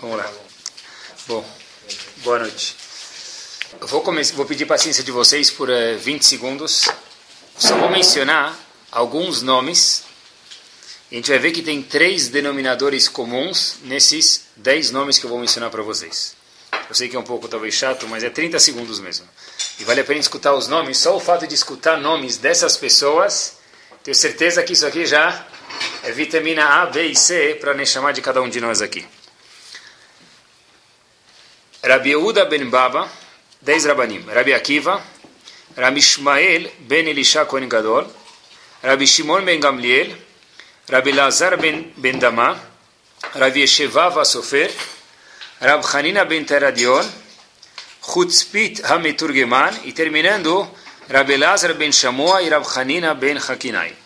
Vamos lá. Bom, boa noite. Eu vou, vou pedir paciência de vocês por uh, eh, 20 segundos. Só vou mencionar alguns nomes. A gente vai ver que tem três denominadores comuns nesses 10 nomes que eu vou mencionar para vocês. Eu sei que é um pouco talvez chato, mas é 30 segundos mesmo. E vale a pena escutar os nomes. Só o fato de escutar nomes dessas pessoas, tenho certeza que isso aqui já é vitamina A, B e C para nem chamar de cada um de nós aqui. Rabi Yehuda ben Baba, 10 Rabanim. Rabi Akiva, Rabi Ishmael ben Elisha Kohen Gadol, Rabi Shimon ben Gamliel, Rabi Lazar ben, ben Dama, Rabi Yesheva Vasofer, Rab Hanina ben Teradion, Chutzpit HaMeturgeman, e terminando, Rabi Lazar ben Shamoa e Rab Hanina ben Hakinai.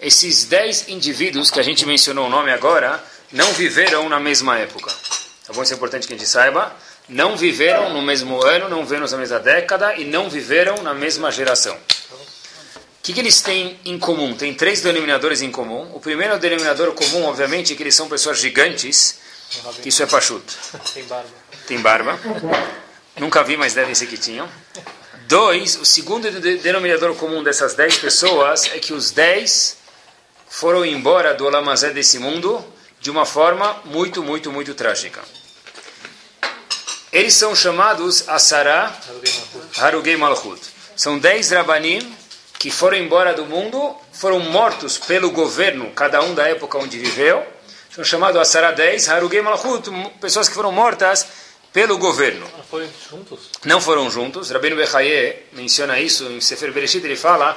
Esses dez indivíduos que a gente mencionou o nome agora, não viveram na mesma época. Tá bom? Isso é importante que a gente saiba. Não viveram no mesmo ano, não viveram na mesma década e não viveram na mesma geração. O que, que eles têm em comum? Tem três denominadores em comum. O primeiro denominador comum, obviamente, é que eles são pessoas gigantes, isso é pachuto. Tem barba. Tem barba. Nunca vi, mas devem ser que tinham. Dois, o segundo denominador comum dessas dez pessoas é que os dez foram embora do Olamazé desse mundo de uma forma muito, muito, muito trágica. Eles são chamados Asara Harugei Malchut. São dez Rabanim que foram embora do mundo, foram mortos pelo governo, cada um da época onde viveu. São chamados Asara 10 Harugei Malchut, pessoas que foram mortas pelo governo. Não foram juntos? Não foram juntos. Rabbeinu Bechaye menciona isso em Sefer Bereshit, ele fala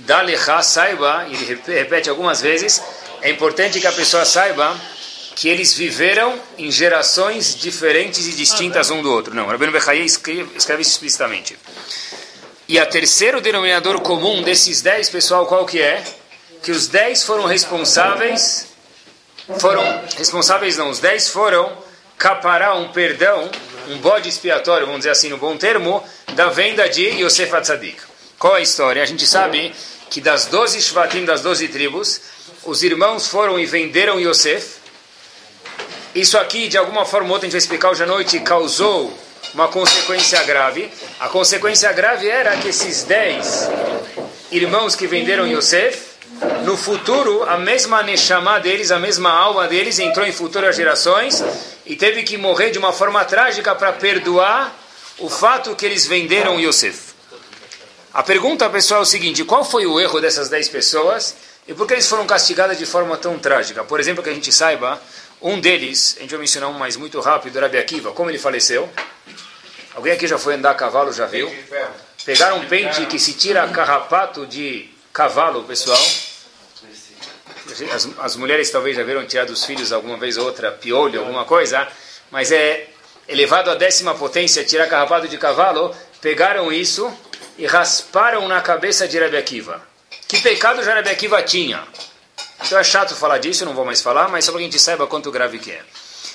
Dalecha, saiba, e ele repete algumas vezes, é importante que a pessoa saiba que eles viveram em gerações diferentes e distintas um do outro. Não, Rabbeinu Bechaye escreve, escreve isso explicitamente. E a terceiro denominador comum desses dez, pessoal, qual que é? Que os dez foram responsáveis, foram responsáveis não, os dez foram caparar um perdão, um bode expiatório, vamos dizer assim no bom termo, da venda de Yosef Atzadik. Qual a história? A gente sabe que das doze Shvatim, das doze tribos, os irmãos foram e venderam Yosef. Isso aqui, de alguma forma ou outra, a gente vai explicar hoje à noite, causou uma consequência grave. A consequência grave era que esses dez irmãos que venderam Yosef, no futuro, a mesma Neshama deles, a mesma alma deles, entrou em futuras gerações e teve que morrer de uma forma trágica para perdoar o fato que eles venderam Yosef. A pergunta, pessoal, é o seguinte: qual foi o erro dessas 10 pessoas e por que eles foram castigados de forma tão trágica? Por exemplo, que a gente saiba, um deles, a gente vai mencionar um mais muito rápido, Rabi Akiva, como ele faleceu? Alguém aqui já foi andar a cavalo, já viu? Pegaram um pente que se tira carrapato de cavalo, pessoal. As, as mulheres talvez já viram tirar dos filhos alguma vez ou outra, piolho, alguma coisa, mas é elevado à décima potência, tirar carrapato de cavalo. Pegaram isso e rasparam na cabeça de Rebbe Akiva. Que pecado já Rebbe Akiva tinha? Então é chato falar disso, não vou mais falar, mas só para que a gente saiba quanto grave que é.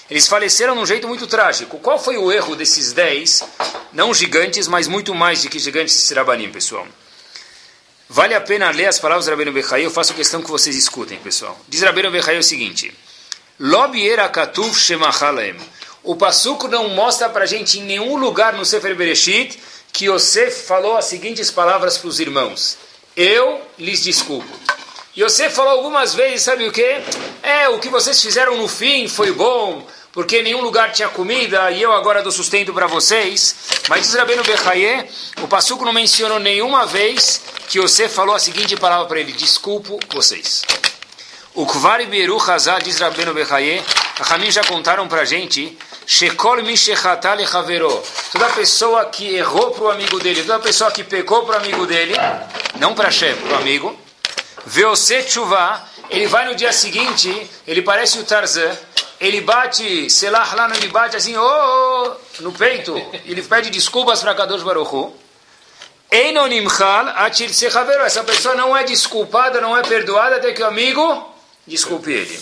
Eles faleceram de um jeito muito trágico. Qual foi o erro desses dez, não gigantes, mas muito mais de que gigantes de Sirabanim, pessoal? Vale a pena ler as palavras do Rabbeinu Bechai, eu faço questão que vocês escutem, pessoal. Diz Rabbeinu Bechai o seguinte. O Passuco não mostra para a gente em nenhum lugar no Sefer Bereshit que Yosef falou as seguintes palavras para os irmãos: Eu lhes desculpo. Yosef falou algumas vezes, sabe o que? É, o que vocês fizeram no fim foi bom, porque nenhum lugar tinha comida e eu agora dou sustento para vocês. Mas diz Rabbeinu Bechaye, o Passuco não mencionou nenhuma vez que Yosef falou a seguinte palavra para ele: Desculpo vocês. O Kvari Beru Hazal, diz Rabbeinu Bechaye, a Hamim já contaram para a gente Shekol Mishechatal Haveró. Toda pessoa que errou para o amigo dele, toda pessoa que pecou para o amigo dele, não para Shem, para o amigo, Veose ele vai no dia seguinte, ele parece o Tarzan, ele bate, Selah lá, ele bate assim, oh, oh, no peito, ele pede desculpas para Kadosh Baruch essa pessoa não é desculpada, não é perdoada até que o amigo desculpe ele.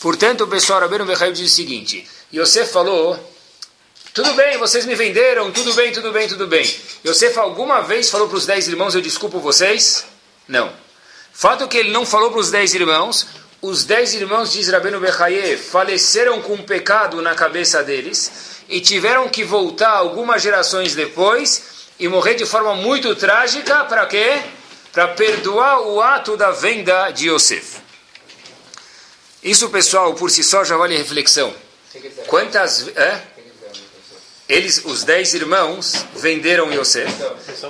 Portanto, o pessoal Rabbeinu Bechaim diz o seguinte: Yosef falou, tudo bem, vocês me venderam, tudo bem, tudo bem, tudo bem. Yosef alguma vez falou para os dez irmãos, eu desculpo vocês? Não. Fato que ele não falou para os dez irmãos, os dez irmãos de Israel Bechaye faleceram com um pecado na cabeça deles e tiveram que voltar algumas gerações depois e morrer de forma muito trágica para quê? Para perdoar o ato da venda de Yosef. Isso, pessoal, por si só já vale reflexão. Quantas... É? Eles, os dez irmãos, venderam Yosef.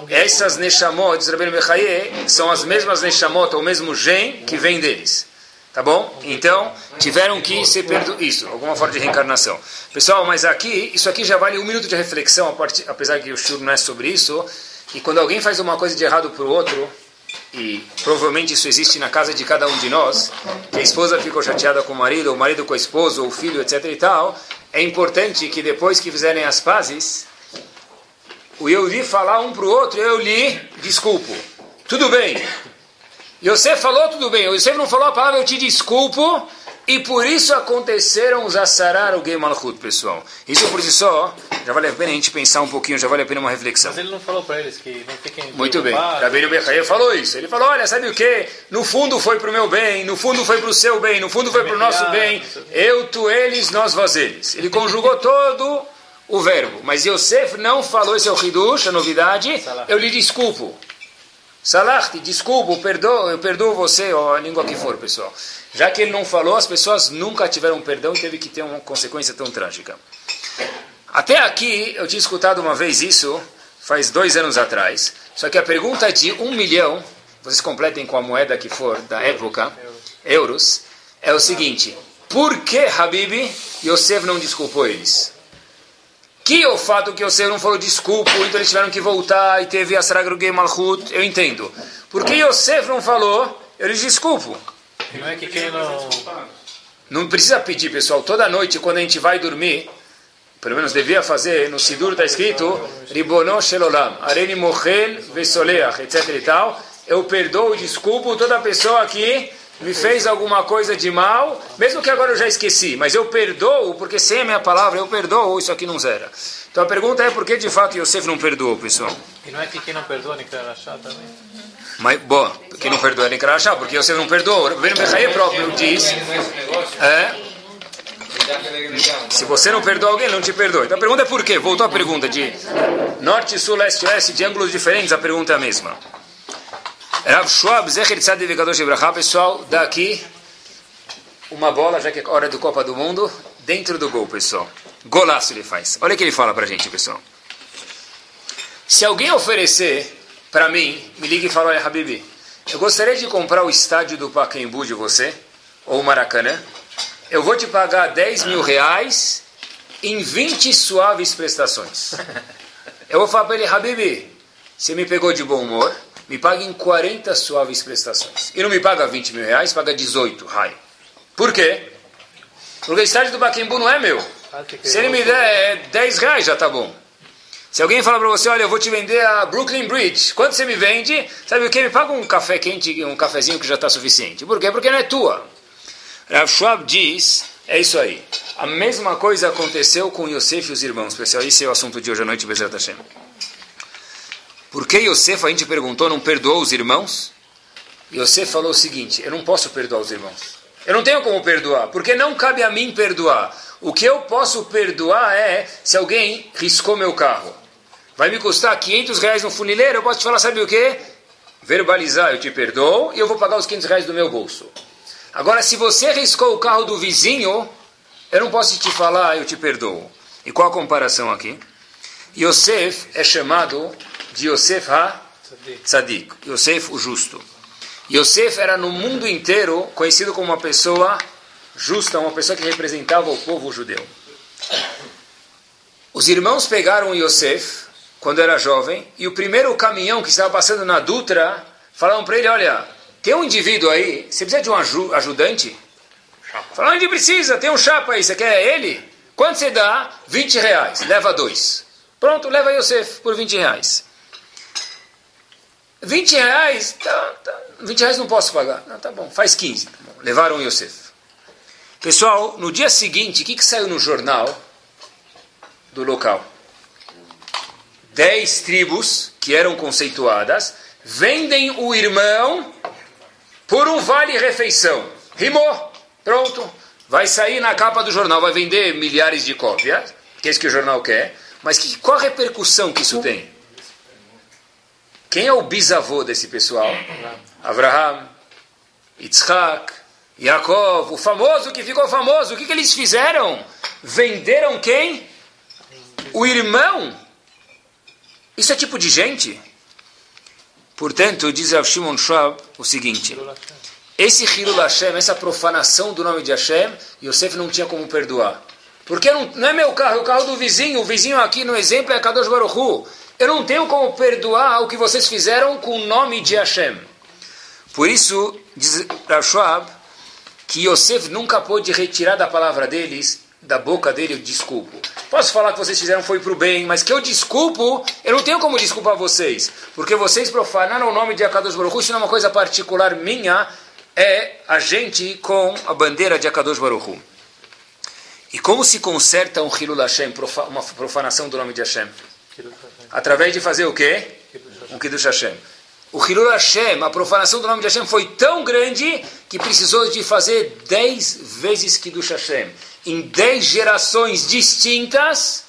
Essas Neshamot Rabbeinu Bechaye são as mesmas Neshamot, o mesmo gen que vem deles. Tá bom? Então, tiveram que ser perdoados. Isso, alguma forma de reencarnação. Pessoal, mas aqui, isso aqui já vale um minuto de reflexão, apesar que o shur não é sobre isso. E quando alguém faz uma coisa de errado para o outro, e provavelmente isso existe na casa de cada um de nós, que a esposa ficou chateada com o marido, ou o marido com a esposa, ou o filho, etc e tal, é importante que depois que fizerem as pazes, o eu li falar um para o outro, eu li, desculpo. Tudo bem. Yosef falou tudo bem. Yosef não falou a palavra, eu te desculpo. E por isso aconteceram os Assarar, o Gay Malchut, pessoal. Isso por si só, já vale a pena a gente pensar um pouquinho, já vale a pena uma reflexão. Mas ele não falou para eles que não fiquem. Muito bem. Rabbeinu Bechaye falou isso. Ele falou: olha, sabe o que? No fundo foi para o meu bem, no fundo foi para o seu bem, no fundo foi para o nosso bem. Eu, tu, eles, nós, vós, eles. Ele conjugou todo o verbo. Mas Yosef não falou, esse é o Hidush, a novidade. Eu lhe desculpo. Salachti, desculpa, eu perdoo, eu perdoo você, ou a língua que for, pessoal. Já que ele não falou, as pessoas nunca tiveram perdão e teve que ter uma consequência tão trágica. Até aqui, eu tinha escutado uma vez isso, faz dois anos atrás. Só que a pergunta de um milhão, vocês completem com a moeda que for da época, euros, é o seguinte: por que Habib Yosef não desculpou eles? Que o fato que Yosef não falou desculpa, então eles tiveram que voltar e teve a Saragrugei Malchut, eu entendo. Por que Yosef não falou, eu lhes desculpo. Não é que quem não... Não precisa pedir, pessoal. Toda noite, quando a gente vai dormir, pelo menos devia fazer, no Sidur está escrito, Ribono Shelolam, Areni Mochel Vesoleach, etc e tal. Eu perdoo e desculpo toda pessoa que me fez alguma coisa de mal, mesmo que agora eu já esqueci, mas eu perdoo, porque sem a minha palavra eu perdoo, isso aqui não zera. Então a pergunta é por que de fato Yosef não perdoou, pessoal? E não é que quem não perdoa nem achar também? Mas, bom, quem não perdoa nem achar, porque Yosef não perdoou. O Ben Bechaye próprio diz... É, se você não perdoa alguém, não te perdoa. Então a pergunta é por quê? Voltou a pergunta de norte, sul, leste, oeste, de ângulos diferentes, a pergunta é a mesma. Rav Schwab, Zecher Tzadik Vekadosh Ibrahá, pessoal, daqui uma bola, já que é hora do Copa do Mundo, dentro do gol, pessoal. Golaço ele faz. Olha o que ele fala pra gente, pessoal. Se alguém oferecer para mim, me liga e fala, olha, Habibi, eu gostaria de comprar o estádio do Pacaembu de você, ou o Maracanã, eu vou te pagar 10 mil reais em 20 suaves prestações. Eu vou falar para ele, Habibi, você me pegou de bom humor, me paga em 40 suaves prestações. E não me paga 20 mil reais, paga 18, raio. Por quê? Porque o estádio do Baquembu não é meu. Se ele me der 10 reais, já tá bom. Se alguém falar para você, olha, eu vou te vender a Brooklyn Bridge, quanto você me vende? Sabe o que? Me paga um café quente, um cafezinho que já está suficiente. Por quê? Porque não é tua. Rav Schwab diz, é isso aí. A mesma coisa aconteceu com Yosef e os irmãos, pessoal. Esse é o assunto de hoje à noite, Bezerra Hashem. Por que Yosef, a gente perguntou, não perdoou os irmãos? Yosef falou o seguinte: Eu não posso perdoar os irmãos. Eu não tenho como perdoar, porque não cabe a mim perdoar. O que eu posso perdoar é se alguém riscou meu carro. Vai me custar 500 reais no funileiro, eu posso te falar, sabe o que? Verbalizar, eu te perdoo e eu vou pagar os 500 reais do meu bolso. Agora, se você riscou o carro do vizinho, eu não posso te falar, eu te perdoo. E qual a comparação aqui? Yosef é chamado de Yosef ha-tzadik, Yosef o justo. Yosef era no mundo inteiro conhecido como uma pessoa justa, uma pessoa que representava o povo judeu. Os irmãos pegaram Yosef quando era jovem e o primeiro caminhão que estava passando na Dutra falaram para ele: Olha, tem um indivíduo aí, você precisa de um ajudante? Falaram: Onde precisa? Tem um chapa aí, você quer ele? Quanto você dá? 20 reais, leva dois. Pronto, leva Yosef por 20 reais. 20 reais, tá, tá, 20 reais não posso pagar. Não, tá bom, faz 15. Tá bom. Levaram Yosef. Pessoal, no dia seguinte, o que, que saiu no jornal do local? Dez tribos que eram conceituadas vendem o irmão por um vale-refeição. rimou, pronto. Vai sair na capa do jornal, vai vender milhares de cópias, que é isso que o jornal quer. Mas que, qual a repercussão que isso tem? Quem é o bisavô desse pessoal? Abraham, Yitzhak, Yaakov, o famoso que ficou famoso. O que, que eles fizeram? Venderam quem? O irmão. Isso é tipo de gente? Portanto, diz Rav Shimon Schwab o seguinte: esse Hilul Hashem, essa profanação do nome de Hashem, Yosef não tinha como perdoar. Porque não, não é meu carro, é o carro do vizinho. O vizinho aqui no exemplo é Kadosh Baruch Hu. Eu não tenho como perdoar o que vocês fizeram com o nome de Hashem. Por isso, diz Rav Schwab, que Yosef nunca pôde retirar da palavra deles, da boca dele, o desculpo. Posso falar que vocês fizeram foi para o bem, mas que eu desculpo, eu não tenho como desculpar vocês. Porque vocês profanaram o nome de Akadosh Baruch Hu, isso não é uma coisa particular minha, é a gente com a bandeira de Akadosh Baruch Hu. E como se conserta um Hilul Hashem, uma profanação do nome de Hashem? Através de fazer o quê? Um Kiddush Hashem. O Hilul Hashem, a profanação do nome de Hashem foi tão grande que precisou de fazer dez vezes Kiddush Hashem em dez gerações distintas,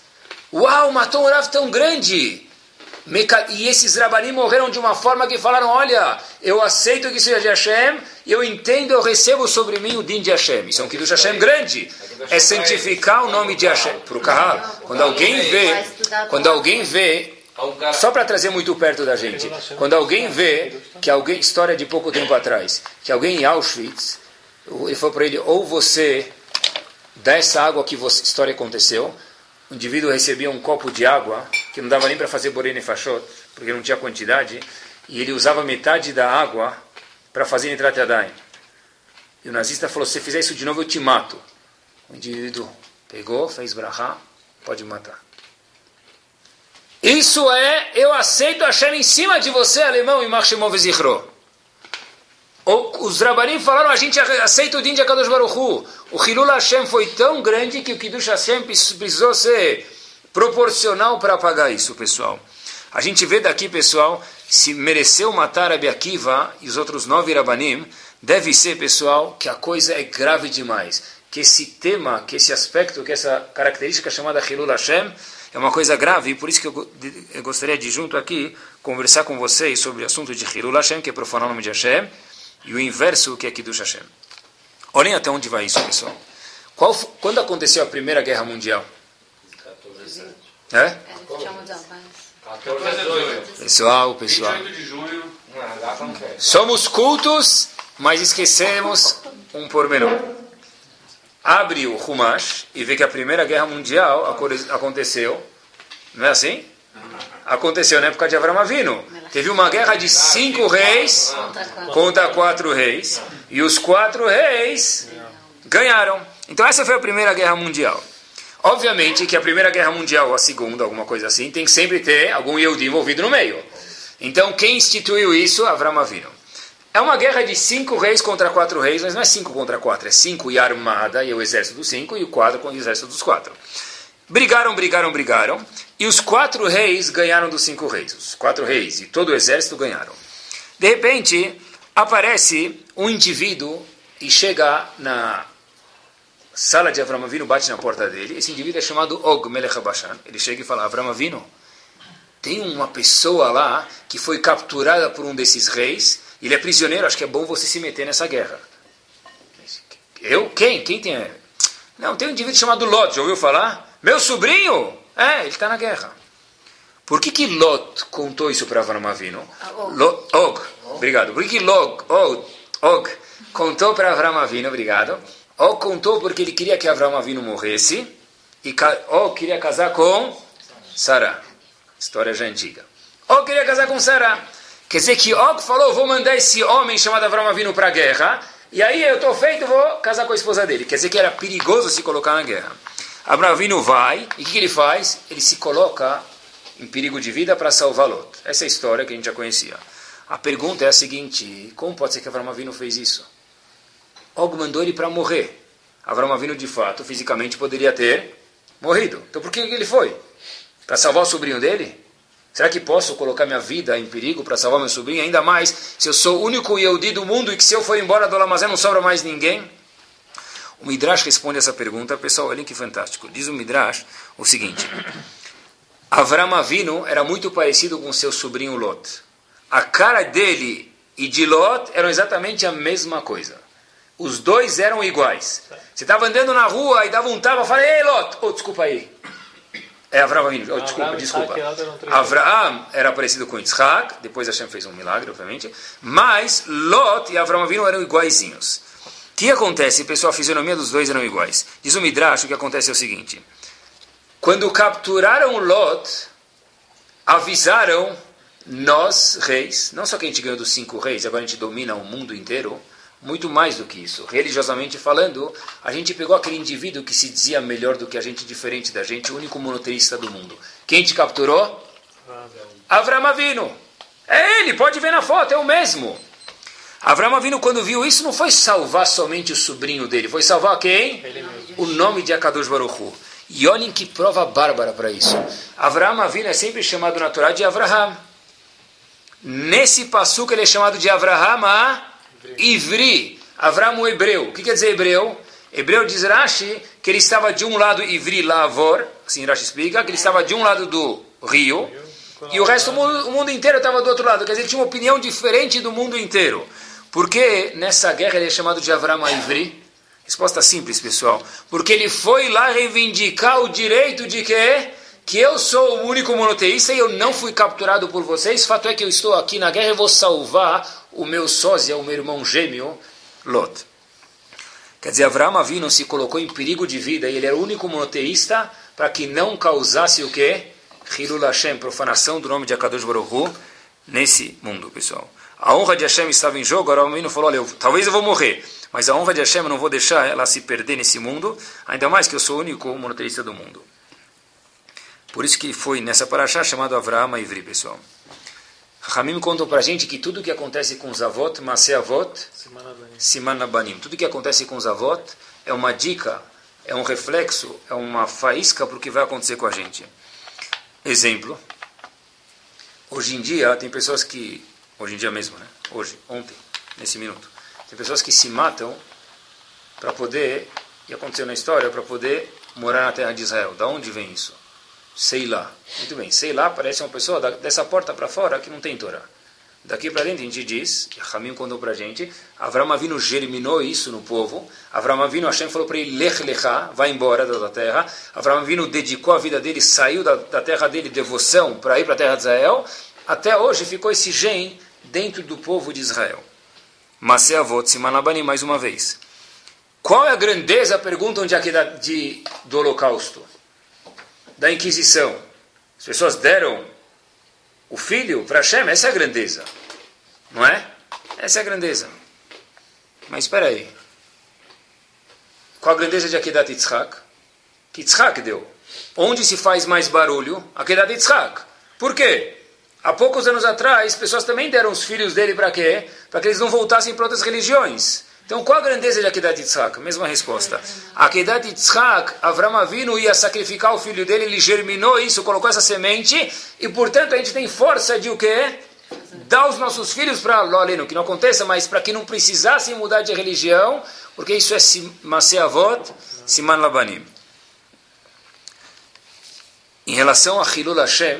uau, matou um Rav tão grande. E esses Rabanim morreram de uma forma que falaram, olha, eu aceito que seja de Hashem, eu entendo, eu recebo sobre mim o din de Hashem. Isso é um Kiddush Hashem grande. É santificar o nome de Hashem. Para o Kahal, quando alguém vê, quando alguém vê, só para trazer muito perto da gente, quando alguém vê que alguém, história de pouco tempo atrás, que alguém em Auschwitz, ele falou para ele, ou você dessa água que você, história aconteceu, o indivíduo recebia um copo de água, que não dava nem para fazer borene fachot, porque não tinha quantidade, e ele usava metade da água para fazer nitrat. E o nazista falou, se fizer isso de novo, eu te mato. O indivíduo pegou, fez brahá, pode matar. Isso é, eu aceito achar em cima de você, alemão, e Marshemov Zichro. Os Rabanim falaram, a gente aceita o din de Akadosh Baruch Hu. O Hilul Hashem foi tão grande que o Kiddush Hashem precisou ser proporcional para pagar isso, pessoal. A gente vê daqui, pessoal, se mereceu matar Rabi Akiva e os outros nove Rabanim, deve ser, pessoal, que a coisa é grave demais. Que esse tema, que esse aspecto, que essa característica chamada Hilul Hashem é uma coisa grave, e por isso que eu, eu gostaria de, junto aqui, conversar com vocês sobre o assunto de Hilul Hashem, que é profanar o nome de Hashem, e o inverso que é Kiddush Hashem. Olhem até onde vai isso, pessoal. Qual, quando aconteceu a Primeira Guerra Mundial? É? Pessoal, pessoal. Somos cultos, mas esquecemos um pormenor. Abre o Humash e vê que a Primeira Guerra Mundial aconteceu. Não é assim? Aconteceu na época de Avram Avinu. Teve uma guerra de cinco reis contra quatro reis. E os quatro reis ganharam. Então essa foi a Primeira Guerra Mundial. Obviamente que a Primeira Guerra Mundial a Segunda, alguma coisa assim, tem que sempre ter algum Yehudi envolvido no meio. Então quem instituiu isso? Avram Avinu. É uma guerra de cinco reis contra quatro reis, mas não é cinco contra quatro, é cinco e armada, e o exército dos cinco, e o quatro com o exército dos quatro. Brigaram, brigaram, brigaram. E os quatro reis ganharam dos cinco reis. Os quatro reis e todo o exército ganharam. De repente, aparece um indivíduo e chega na sala de Avram Avinu, bate na porta dele. Esse indivíduo é chamado Og Melech Bashan. Ele chega e fala, Avram Avinu, tem uma pessoa lá que foi capturada por um desses reis. Ele é prisioneiro, acho que é bom você se meter nessa guerra. Eu? Quem? Quem tem... Não, tem um indivíduo chamado Lot, já ouviu falar? Meu sobrinho? É, ele está na guerra. Por que, que Lot contou isso para Avram Avinu? Ah, Og. Og. Obrigado. Por que, que Log, Og, Og contou para Avram Avinu? Obrigado. Og contou porque ele queria que Avram Avinu morresse. E Og queria casar com Sara. História já antiga. Og queria casar com Sara. Quer dizer que Og falou, vou mandar esse homem chamado Avram Avinu para a guerra. E aí eu estou feito, vou casar com a esposa dele. Quer dizer que era perigoso se colocar na guerra. Abraão Avinu vai, e o que, que, ele faz? Ele se coloca em perigo de vida para salvar Lot. Essa é a história que a gente já conhecia. A pergunta é a seguinte, como pode ser que Abraão Avinu fez isso? Og mandou ele para morrer. Abraão Avinu, de fato, fisicamente poderia ter morrido. Então por que ele foi? Para salvar o sobrinho dele? Será que posso colocar minha vida em perigo para salvar meu sobrinho? Ainda mais se eu sou o único Yehudi do mundo e que se eu for embora do Lamazé não sobra mais ninguém? O Midrash responde essa pergunta. Pessoal, olhem que fantástico. Diz o Midrash o seguinte. Avram Avinu era muito parecido com seu sobrinho Lot. A cara dele e de Lot eram exatamente a mesma coisa. Os dois eram iguais. Você estava andando na rua e dava um tapa, falei, ei Lot, oh, desculpa aí. É Avram Avinu, oh, desculpa, desculpa. Avraham era parecido com Yitzhak, depois Hashem fez um milagre, obviamente, mas Lot e Avram Avinu eram iguaizinhos. O que acontece, pessoal? A fisionomia dos dois eram iguais. Diz o Midrash, o que acontece é o seguinte. Quando capturaram Lot, avisaram nós, reis, não só que a gente ganhou dos cinco reis, agora a gente domina o mundo inteiro, muito mais do que isso. Religiosamente falando, a gente pegou aquele indivíduo que se dizia melhor do que a gente, diferente da gente, o único monoteísta do mundo. Quem te capturou? Avram Avinu. É ele, pode ver na foto, é o mesmo. Avram Avinu, quando viu isso, não foi salvar somente o sobrinho dele, foi salvar quem? O nome de Akadosh Baruch Hu. E olhem que prova bárbara para isso. Avram Avinu é sempre chamado na Torá de Avraham. Nesse passuco ele é chamado de Avraham a Ivri, Avram o hebreu. O que quer dizer hebreu? Hebreu diz Rashi que ele estava de um lado Ivri Lavor, assim Rashi explica, que ele estava de um lado do rio, e o resto, mundo, o mundo inteiro estava do outro lado. Quer dizer, ele tinha uma opinião diferente do mundo inteiro. Por que nessa guerra ele é chamado de Avram Ivri? Resposta simples, pessoal. Porque ele foi lá reivindicar o direito de quê? que eu sou o único monoteísta e eu não fui capturado por vocês. Fato é que eu estou aqui na guerra e vou salvar o meu sósia, o meu irmão gêmeo, Lot. Quer dizer, Avraham Avinu se colocou em perigo de vida e ele era o único monoteísta para que não causasse o quê? Hilul Hashem, profanação do nome de Akadosh Baruch Hu, nesse mundo, pessoal. A honra de Hashem estava em jogo, Avraham Avinu falou, olha, eu, talvez eu vou morrer, mas a honra de Hashem eu não vou deixar ela se perder nesse mundo, ainda mais que eu sou o único monoteísta do mundo. Por isso que foi nessa paraxá chamado Avraham Ivri, pessoal. Ramim contou para a gente que tudo que acontece com os avot, Masé avot, Siman Banim, tudo que acontece com os avot é uma dica, é um reflexo, é uma faísca para o que vai acontecer com a gente. Exemplo, hoje em dia tem pessoas que, hoje em dia mesmo, né? hoje, ontem, nesse minuto, tem pessoas que se matam para poder, e aconteceu na história, para poder morar na terra de Israel. Da onde vem isso? sei lá. Muito bem, sei lá parece uma pessoa dessa porta para fora que não tem Torá. Daqui para dentro a gente diz, Ramim contou para a gente, Avram Avinu germinou isso no povo, Avram Avinu, Hashem falou para ele, Lech Lechá, vai embora da terra, Avram Avinu dedicou a vida dele, saiu da, da terra dele, devoção, para ir para a terra de Israel, até hoje ficou esse gen dentro do povo de Israel. Masé Avot, Simanabani, mais uma vez. Qual é a grandeza, perguntam de, de, do holocausto? da Inquisição. As pessoas deram o filho para Hashem, essa é a grandeza. Não é? Essa é a grandeza. Mas espera aí. Qual a grandeza de Akedat Yitzhak? Que Yitzhak deu. Onde se faz mais barulho? Akedat Yitzhak. Por quê? Há poucos anos atrás, pessoas também deram os filhos dele para quê? Para que eles não voltassem para outras religiões. Então, qual a grandeza de Akedat Yitzhak? Mesma resposta. Akedat Yitzhak, Avram Avinu ia sacrificar o filho dele, ele germinou isso, colocou essa semente, e portanto a gente tem força de o quê? Dar os nossos filhos para Loleno, que não aconteça, mas para que não precisassem mudar de religião, porque isso é Maseavot, Siman Labanim. Em relação a Hilul Hashem,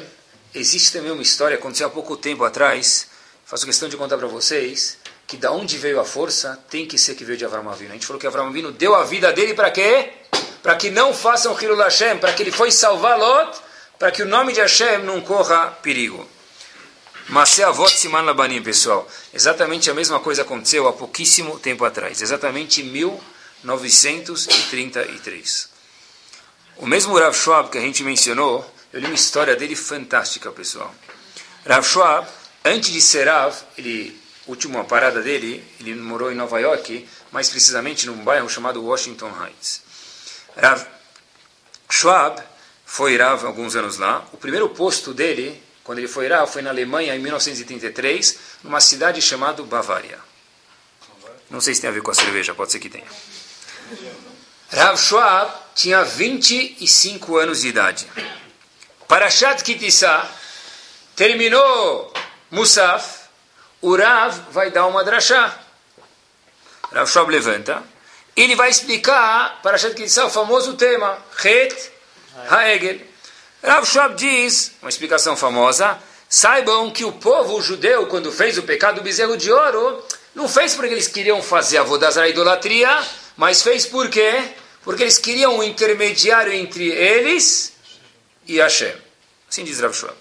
existe também uma história, aconteceu há pouco tempo atrás, faço questão de contar para vocês, que da onde veio a força tem que ser que veio de Avram Avinu. A gente falou que Avram Avinu deu a vida dele para quê? Para que não façam Hilul Hashem, para que ele foi salvar Lot, para que o nome de Hashem não corra perigo. Mas é a voz Siman Labanim, pessoal. Exatamente a mesma coisa aconteceu há pouquíssimo tempo atrás, exatamente em 1933. O mesmo Rav Schwab que a gente mencionou, eu li uma história dele fantástica, pessoal. Rav Schwab, antes de ser Rav, ele última parada dele, ele morou em Nova York, mais precisamente num bairro chamado Washington Heights. Rav Schwab foi Rav alguns anos lá. O primeiro posto dele, quando ele foi Rav, foi na Alemanha em 1933, numa cidade chamada Bavária. Não sei se tem a ver com a cerveja, pode ser que tenha. Rav Schwab tinha 25 anos de idade. Parashat Kitissá Terminou Musaf, o Rav vai dar uma drachá. Rav Schwab levanta. Ele vai explicar para a gente que o famoso tema, Het Haegel. Rav Schwab diz, uma explicação famosa, saibam que o povo judeu, quando fez o pecado do bezerro de ouro, não fez porque eles queriam fazer a vodazara idolatria, mas fez por quê? Porque eles queriam um intermediário entre eles e Hashem. Assim diz Rav Schwab.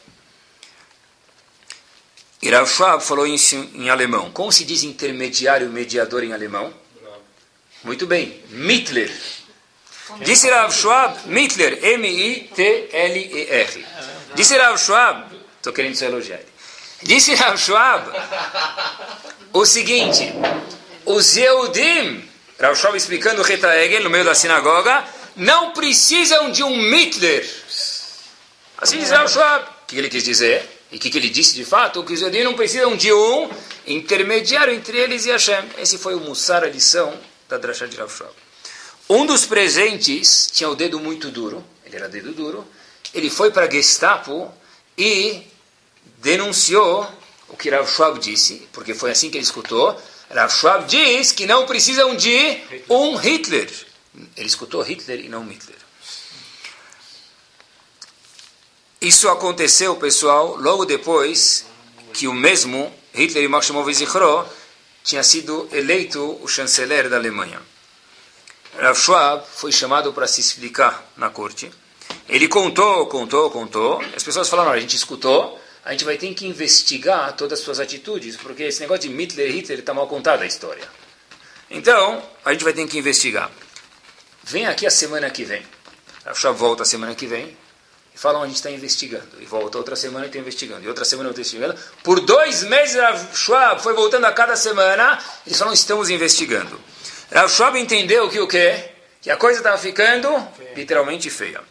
E Rav Schwab falou isso em alemão. Como se diz intermediário, mediador em alemão? Muito bem. Mittler. Disse Rav Schwab, Mittler, M-I-T-L-E-R. Disse Rav Schwab, estou querendo se elogiar. Disse Rav Schwab o seguinte, os Yehudim, Rav Schwab explicando o Reta Egel no meio da sinagoga, não precisam de um Mittler. Assim diz Rav Schwab. O que ele quis dizer? E o que, que, ele disse de fato? Que os judeus não precisam de um intermediário entre eles e Hashem. Esse foi o Mussar, a lição da Drashá de Rav Schwab. Um dos presentes tinha o dedo muito duro, ele era dedo duro, ele foi para Gestapo e denunciou o que Rav Schwab disse, porque foi assim que ele escutou. Rav Schwab diz que não precisam de um Hitler. Ele escutou Hitler e não Hitler. Isso aconteceu, pessoal, logo depois que o mesmo Hitler e Maximov Zichro tinha sido eleito o chanceler da Alemanha. Rav Schwab foi chamado para se explicar na corte. Ele contou, contou, contou. As pessoas falaram: a gente escutou, a gente vai ter que investigar todas as suas atitudes, porque esse negócio de Hitler e Hitler está mal contado a história. Então, a gente vai ter que investigar. Vem aqui a semana que vem. Rav Schwab volta a semana que vem falam a gente está investigando. E volta outra semana e está investigando. E outra semana eu estou investigando. Por dois meses, Rav Schwab foi voltando a cada semana. Eles falam, estamos investigando. Rav Schwab entendeu que o quê? Que a coisa estava ficando literalmente feia.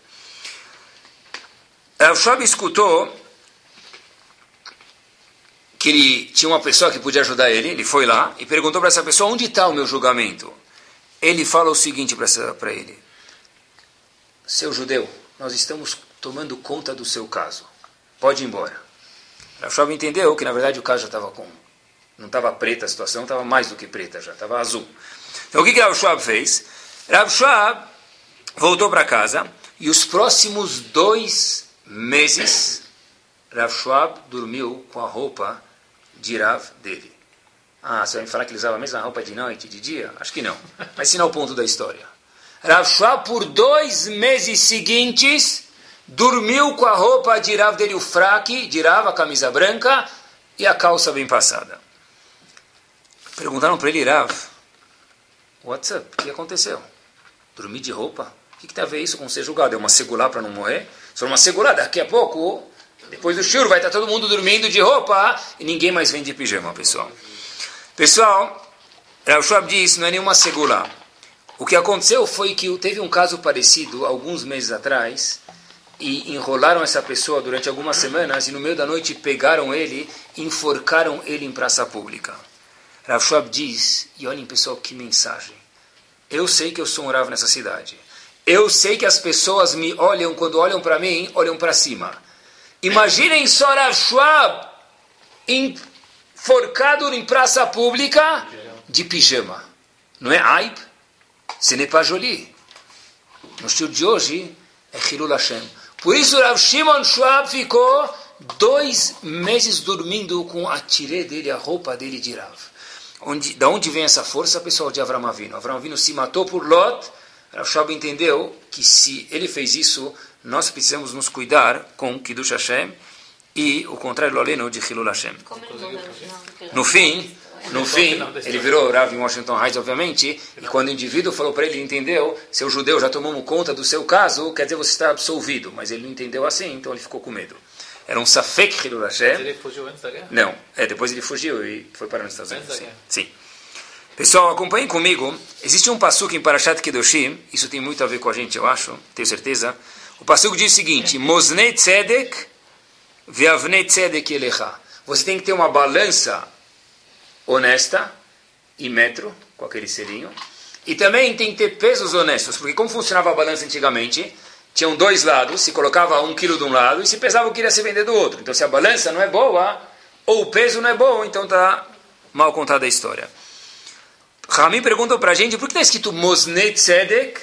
Rav Schwab escutou que ele tinha uma pessoa que podia ajudar ele. Ele foi lá e perguntou para essa pessoa, onde está o meu julgamento? Ele fala o seguinte para ele. Seu judeu, nós estamos tomando conta do seu caso. Pode ir embora. Rav entendeu que, na verdade, o caso já estava com... Não estava preta a situação, estava mais do que preta já, estava azul. Então, o que, que Rav fez? Rav voltou para casa e os próximos dois meses, Rav dormiu com a roupa de Rav dele. Ah, você vai me falar que ele usava a mesma roupa de noite, de dia? Acho que não. Mas sim é o ponto da história. Rav Schwab, por dois meses seguintes, dormiu com a roupa de Rav dele, o fraque, de Rav, a camisa branca, e a calça bem passada. Perguntaram para ele, Rav, what's up? O que aconteceu? Dormir de roupa? O que, que tem a ver isso com ser julgado? É uma segurar para não morrer? Só uma segurar, daqui a pouco, depois do churro, vai estar todo mundo dormindo de roupa e ninguém mais vem de pijama, pessoal. Pessoal, Rav Schwab diz, não é nenhuma segurar. O que aconteceu foi que teve um caso parecido, alguns meses atrás, e enrolaram essa pessoa durante algumas semanas e no meio da noite pegaram ele enforcaram ele em praça pública. Rav Schwab diz, e olhem pessoal que mensagem, eu sei que eu sou um Rav nessa cidade, eu sei que as pessoas me olham, quando olham para mim, olham para cima. Imaginem só Rav Schwab enforcado em praça pública de pijama. Não é aib? Ce n'est pas joli. No estilo de hoje, é Hilul Hashem. Por isso Rav Shimon Schwab ficou dois meses dormindo com a tire dele, a roupa dele de Rav. Onde, da onde vem essa força, pessoal, de Avram Avinu? Avram Avinu se matou por Lot. Rav Schwab entendeu que se ele fez isso, nós precisamos nos cuidar com Kiddush Hashem e o contrário, Loleno, de Hilul Hashem. No fim, no fim, ele virou Rav em Washington Heights, obviamente, e quando o indivíduo falou para ele, ele entendeu, seu judeu já tomamos conta do seu caso, quer dizer, você está absolvido. Mas ele não entendeu assim, então ele ficou com medo. Era um Safek Hilul Hashem. Ele fugiu antes da guerra? Não, é, depois ele fugiu e foi para os Estados Unidos. Sim. Sim. Pessoal, acompanhem comigo. Existe um passuco em Parashat Kedoshim, isso tem muito a ver com a gente, eu acho, tenho certeza. O passuco diz o seguinte, Mosnei Tzedek, Veavnei Tzedek Elecha. Você tem que ter uma balança honesta e metro, com aquele selinho. E também tem que ter pesos honestos, porque como funcionava a balança antigamente? tinham dois lados, se colocava um quilo de um lado e se pesava o que iria se vender do outro. Então, se a balança não é boa, ou o peso não é bom, então está mal contada a história. Rami pergunta para a gente, por que está escrito Mosnei Tzedek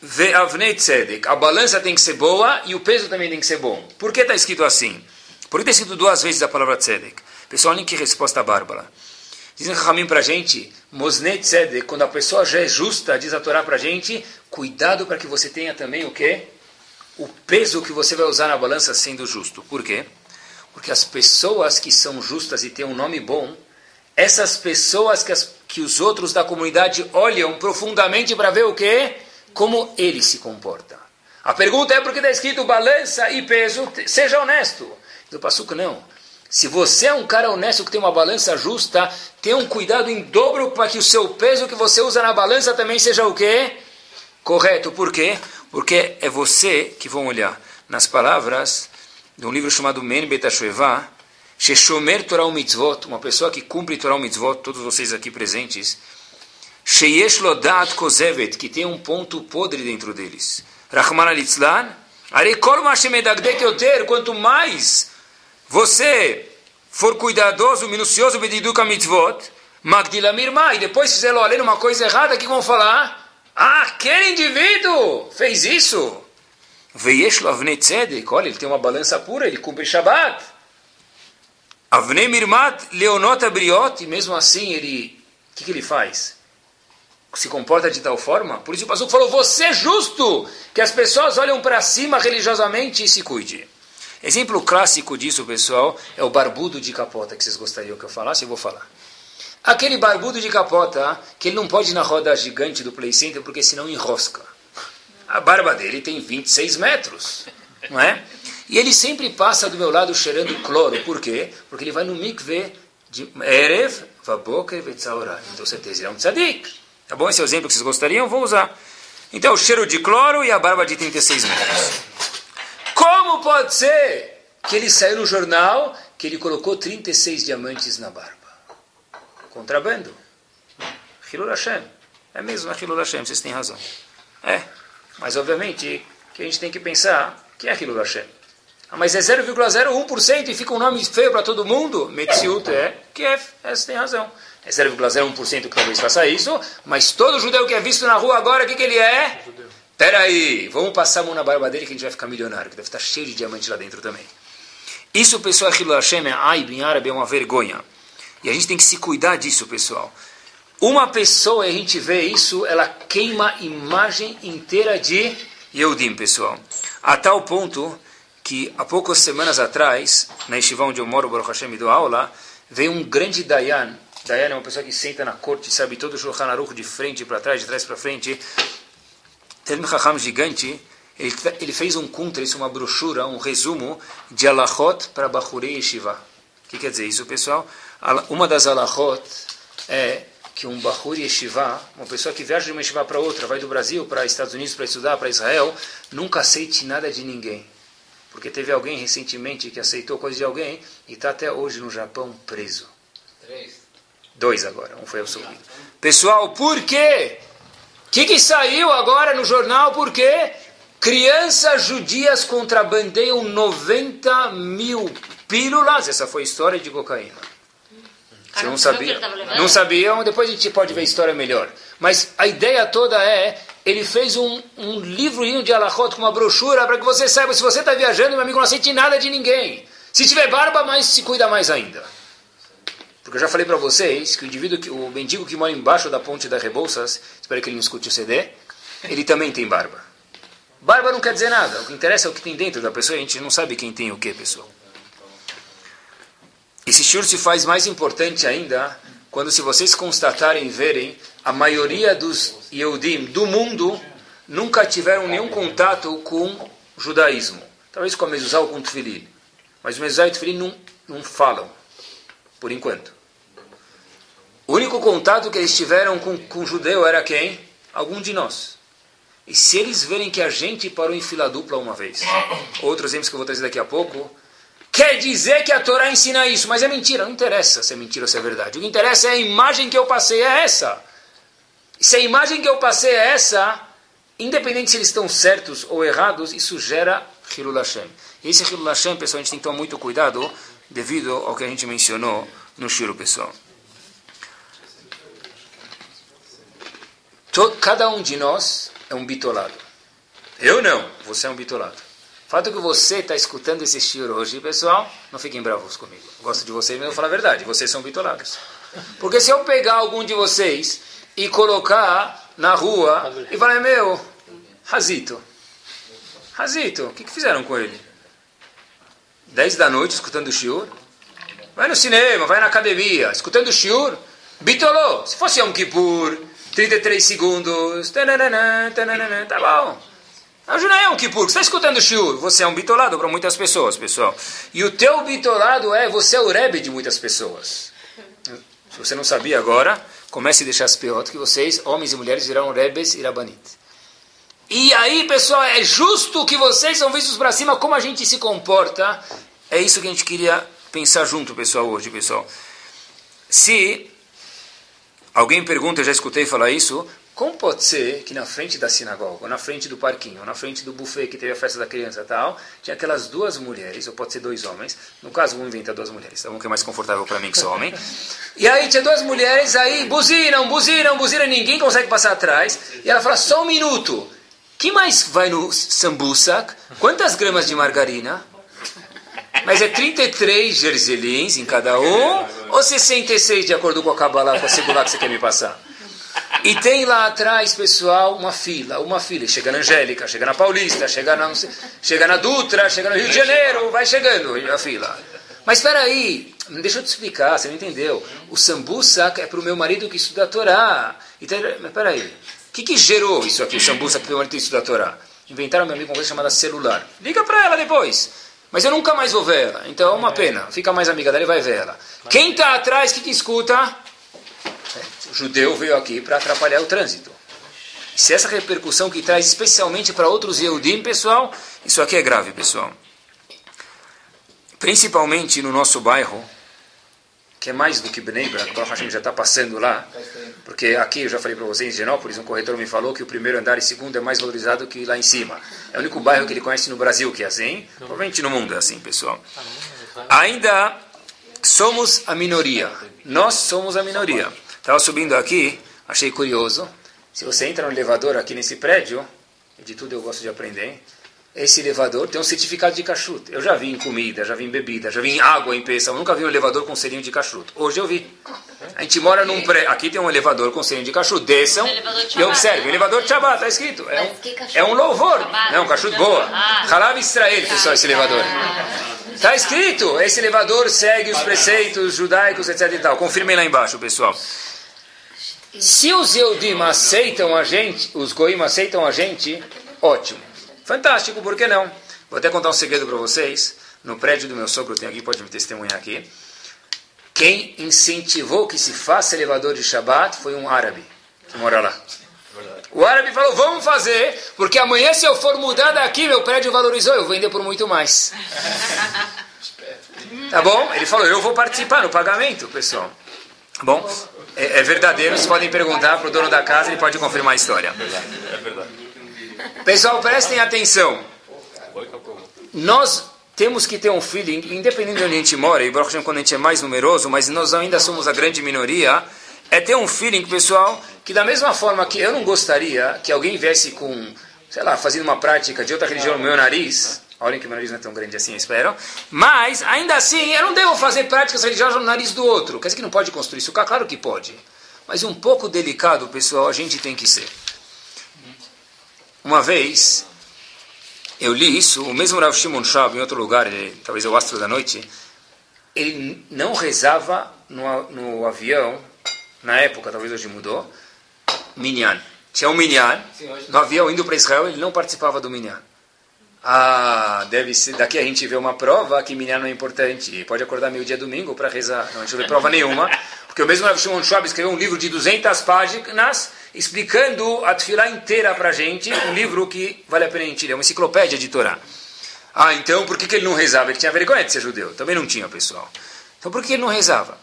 ve Avnei Tzedek? A balança tem que ser boa e o peso também tem que ser bom. Por que está escrito assim? Por que está escrito duas vezes a palavra Tzedek? Pessoal, olhem que resposta bárbara. Dizem Ramim para a gente, Mosnei Tzedek, quando a pessoa já é justa, diz a Torá para a gente, cuidado para que você tenha também o quê? O peso que você vai usar na balança sendo justo. Por quê? Porque as pessoas que são justas e têm um nome bom, essas pessoas que, as, que os outros da comunidade olham profundamente para ver o quê? Como ele se comporta. A pergunta é por que está escrito balança e peso, seja honesto. Do Passuco não. Se você é um cara honesto que tem uma balança justa, tenha um cuidado em dobro para que o seu peso que você usa na balança também seja o quê? Correto. Por quê? Porque é você que vão olhar nas palavras de um livro chamado Men Betashuevá, Sheshomer Torah Mitzvot, uma pessoa que cumpre Torah Mitzvot, todos vocês aqui presentes, Sheyesh Lodat Kozevet, que tem um ponto podre dentro deles. Rahman Alitzlan, Arekol Mashemedagdek Yoter, quanto mais você for cuidadoso, minucioso, bediduka mitzvot, magdila mirma, e depois fizer lo uma coisa errada, que vão falar? Ah, aquele indivíduo fez isso. Veyesh lo avnei tzedek, olha, ele tem uma balança pura, ele cumpre Shabbat. Avnei mirmat leonot abriot, e mesmo assim ele, o que, que ele faz? Se comporta de tal forma? Por isso o pastor falou, você é justo, que as pessoas olham para cima religiosamente e se cuide. Exemplo clássico disso, pessoal, é o barbudo de capota, que vocês gostariam que eu falasse, eu vou falar. Aquele barbudo de capota, que ele não pode ir na roda gigante do Play Center, porque senão enrosca. A barba dele tem 26 metros, não é? E ele sempre passa do meu lado cheirando cloro. Por quê? Porque ele vai no mikve de Erev, Vaboker, Vetzaorah. Então, certeza, ele é um tzadik. Tá bom? Esse é o exemplo que vocês gostariam? Vou usar. Então, o cheiro de cloro e a barba de 36 metros. Como pode ser que ele saiu no jornal que ele colocou 36 diamantes na barba? Contrabando. Hilul Hashem. É mesmo, é Hilul Hashem, vocês têm razão. É, mas obviamente que a gente tem que pensar que é Hilul Hashem. Ah, mas é 0,01% e fica um nome feio para todo mundo? Metziut é Kiev, essa tem razão. É 0,01% que talvez faça isso, mas todo judeu que é visto na rua agora, o que, que ele é? Judeu. Peraí, vamos passar a mão na barba dele que a gente vai ficar milionário, que deve estar cheio de diamante lá dentro também. Isso, pessoal, Hilo Hashem é Aib em árabe, é uma vergonha. E a gente tem que se cuidar disso, pessoal. Uma pessoa, a gente vê isso, ela queima a imagem inteira de Yehudim, pessoal. A tal ponto que, há poucas semanas atrás, na Yeshiva onde eu moro, Baruch Hashem, do aula, veio um grande Dayan. Dayan é uma pessoa que senta na corte, sabe todo o Shulchan Aruch de frente para trás, de trás para frente. Um Raham gigante, ele, ele, fez um contra isso, uma brochura, um resumo de alachot para Bachurei Yeshiva. O que quer dizer isso, pessoal? Uma das alachot é que um Bahur Yeshiva, uma pessoa que viaja de uma Yeshiva para outra, vai do Brasil para Estados Unidos para estudar, para Israel, nunca aceite nada de ninguém. Porque teve alguém recentemente que aceitou coisa de alguém e está até hoje no Japão preso. Três. Dois agora, um foi absolvido. Pessoal, por quê? O que, que saiu agora no jornal? Porque crianças judias contrabandeiam 90 mil pílulas. Essa foi a história de cocaína. Você não sabia? Não sabiam? Depois a gente pode ver a história melhor. Mas a ideia toda é, ele fez um, um livro de alahot com uma brochura para que você saiba, se você está viajando, meu amigo, não aceite nada de ninguém. Se tiver barba, mais se cuida mais ainda. Porque eu já falei para vocês que o indivíduo, que, o mendigo que mora embaixo da ponte da Rebouças, espero que ele não escute o CD, ele também tem barba. Barba não quer dizer nada. O que interessa é o que tem dentro da pessoa. A gente não sabe quem tem o que, pessoal. Esse shur se faz mais importante ainda quando, se vocês constatarem e verem, a maioria dos Yehudim do mundo nunca tiveram nenhum contato com judaísmo. Talvez com a mezuzá ou com o tefilim. Mas o mezuzá e o tefilim não, não falam, por enquanto. O único contato que eles tiveram com, com o judeu era quem? Algum de nós. E se eles verem que a gente parou em fila dupla uma vez, outros exemplos que eu vou trazer daqui a pouco, quer dizer que a Torá ensina isso, mas é mentira. Não interessa se é mentira ou se é verdade. O que interessa é a imagem que eu passei é essa. E se a imagem que eu passei é essa, independente se eles estão certos ou errados, isso gera Hilul Hashem. E esse Hilul Hashem, pessoal, a gente tem que tomar muito cuidado devido ao que a gente mencionou no Shiro, pessoal. Cada um de nós é um bitolado. Eu não, você é um bitolado. Fato que você está escutando esse Shiro hoje, pessoal, não fiquem bravos comigo. Gosto de vocês, mas eu vou falar a verdade, vocês são bitolados. Porque se eu pegar algum de vocês e colocar na rua e falar, meu, Razito, Razito, o que, que fizeram com ele? 10 da noite escutando o shiur? Vai no cinema, vai na academia, escutando o shiur? Bitolou. Se fosse um Kippur, 33 segundos, tananana, tananana, tá bom. É um Kippur, você está escutando o shiur. Você é um bitolado para muitas pessoas, pessoal. E o teu bitolado é, você é o rebe de muitas pessoas. Se você não sabia agora, comece a deixar as peotas que vocês, homens e mulheres, virão rebes e rabanit. E aí, pessoal, é justo que vocês são vistos para cima, como a gente se comporta. É isso que a gente queria pensar junto, pessoal, hoje, pessoal. Se alguém pergunta, eu já escutei falar isso, como pode ser que na frente da sinagoga, ou na frente do parquinho, ou na frente do buffet que teve a festa da criança e tal, tinha aquelas duas mulheres, ou pode ser dois homens, no caso vamos inventar duas mulheres, tá bom? Que é mais confortável para mim que sou homem. E aí tinha duas mulheres, aí buzinam, buzinam, buzinam, ninguém consegue passar atrás, e ela fala, só um minuto, que mais vai no sambusak? Quantas gramas de margarina? Mas é 33 gerzelins em cada um ou 66 de acordo com a Kabbalah, com a segurar que você quer me passar? E tem lá atrás, pessoal, uma fila, uma fila. Chega na Angélica, chega na Paulista, chega na, chega na Dutra, chega no Rio de Janeiro, vai chegando a fila. Mas espera aí, deixa eu te explicar, você não entendeu. O sambusak é para o meu marido que estuda a Torá. Então, mas espera aí que, que gerou isso aqui, o Sambusa, que tem isso da Torá? Inventaram, meu amigo, uma coisa chamada celular. Liga para ela depois. Mas eu nunca mais vou ver ela. Então é uma pena. Fica mais amiga dela e vai ver ela. Quem está atrás, o que, que escuta? É, o judeu veio aqui para atrapalhar o trânsito. Se essa repercussão que traz especialmente para outros Yehudim, pessoal, isso aqui é grave, pessoal. Principalmente no nosso bairro, que é mais do que Bnei Brak, o Hashem já está passando lá, porque aqui eu já falei para vocês, em Genópolis, um corretor me falou que o primeiro andar e segundo é mais valorizado que lá em cima. É o único bairro que ele conhece no Brasil que é assim, provavelmente no mundo é assim, pessoal. Ainda somos a minoria, nós somos a minoria. Estava subindo aqui, achei curioso, se você entra no elevador aqui nesse prédio, de tudo eu gosto de aprender, esse elevador tem um certificado de cachuto. Eu já vi em comida, já vi em bebida, já vi em água em. Eu nunca vi um elevador com selinho de cachuto. Hoje eu vi. A gente mora num prédio. Aqui tem um elevador com selinho de cachuto. Desçam e observem. Elevador de Shabbat, está escrito. É um, é um louvor. Não, um cachuto boa. Halav Israel, pessoal, esse elevador. Está escrito. Esse elevador segue os preceitos judaicos, etc. E tal. Confirmem lá embaixo, pessoal. Se os Eudim aceitam a gente, os Goim aceitam a gente, ótimo. Fantástico, por que não? Vou até contar um segredo para vocês. No prédio do meu sogro, tem aqui, pode me testemunhar aqui. Quem incentivou que se faça elevador de Shabat foi um árabe que mora lá. O árabe falou: Vamos fazer, porque amanhã, se eu for mudar daqui, meu prédio valorizou, eu vou vender por muito mais. Tá bom? Ele falou: Eu vou participar no pagamento, pessoal. Bom? É, é verdadeiro, vocês podem perguntar para o dono da casa, ele pode confirmar a história. É verdade. Pessoal, prestem atenção. Nós temos que ter um feeling, independente de onde a gente mora, e quando a gente é mais numeroso, mas nós ainda somos a grande minoria, é ter um feeling, pessoal, que da mesma forma que eu não gostaria que alguém viesse com, sei lá, fazendo uma prática de outra religião no meu nariz, olhem que meu nariz não é tão grande assim, eu espero, mas ainda assim eu não devo fazer práticas religiosas no nariz do outro. Quer dizer que não pode construir isso? Claro que pode. Mas um pouco delicado, pessoal, a gente tem que ser. Uma vez, eu li isso, o mesmo Rav Shimon Shab, em outro lugar, ele, talvez é o Astro da Noite, ele não rezava no, no avião, na época, talvez hoje mudou, Minyan. Tinha um Minyan, no avião indo para Israel, ele não participava do Minyan. Ah, deve ser, daqui a gente vê uma prova que Minyan não é importante. Pode acordar meio dia domingo para rezar. Não, a gente não vê prova nenhuma. Porque o mesmo Rav Shimon Schwab escreveu um livro de 200 páginas explicando a Tfilá inteira para a gente, um livro que vale a pena a gente ler, é uma enciclopédia de Torá. Ah, então por que, que ele não rezava? Ele tinha vergonha de ser judeu. Também não tinha, pessoal. Então por que ele não rezava?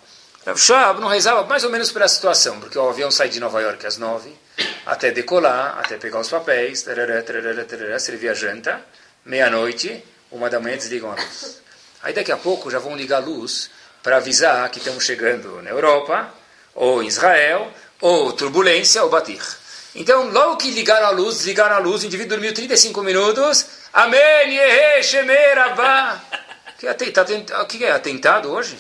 Rav Schwab não rezava mais ou menos pela situação, porque o avião sai de Nova York às nove, até decolar, até pegar os papéis, tarará, tarará, tarará, servir a janta, meia-noite, uma da manhã desligam a luz. Aí daqui a pouco já vão ligar a luz para avisar que estamos chegando na Europa, ou em Israel, ou turbulência, ou batir. Então, logo que ligaram a luz, desligaram a luz, o indivíduo dormiu 35 minutos, Amém, Yehe, Shemer. O que, tá, o que é atentado hoje?